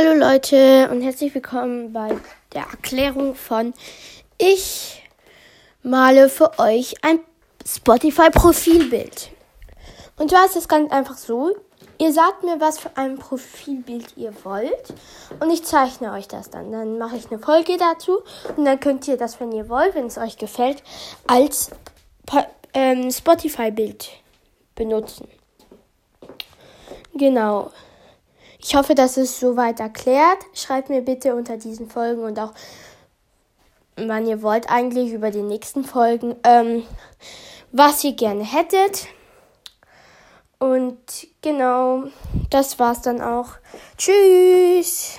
Hallo Leute und herzlich willkommen bei der Erklärung von Ich male für euch ein Spotify-Profilbild. Und zwar ist es ganz einfach so, ihr sagt mir, was für ein Profilbild ihr wollt und ich zeichne euch das dann. Dann mache ich eine Folge dazu und dann könnt ihr das, wenn ihr wollt, wenn es euch gefällt, als ähm, Spotify-Bild benutzen. Genau. Ich hoffe, das ist soweit erklärt. Schreibt mir bitte unter diesen Folgen und auch, wann ihr wollt, eigentlich über die nächsten Folgen, ähm, was ihr gerne hättet. Und genau, das war's dann auch. Tschüss!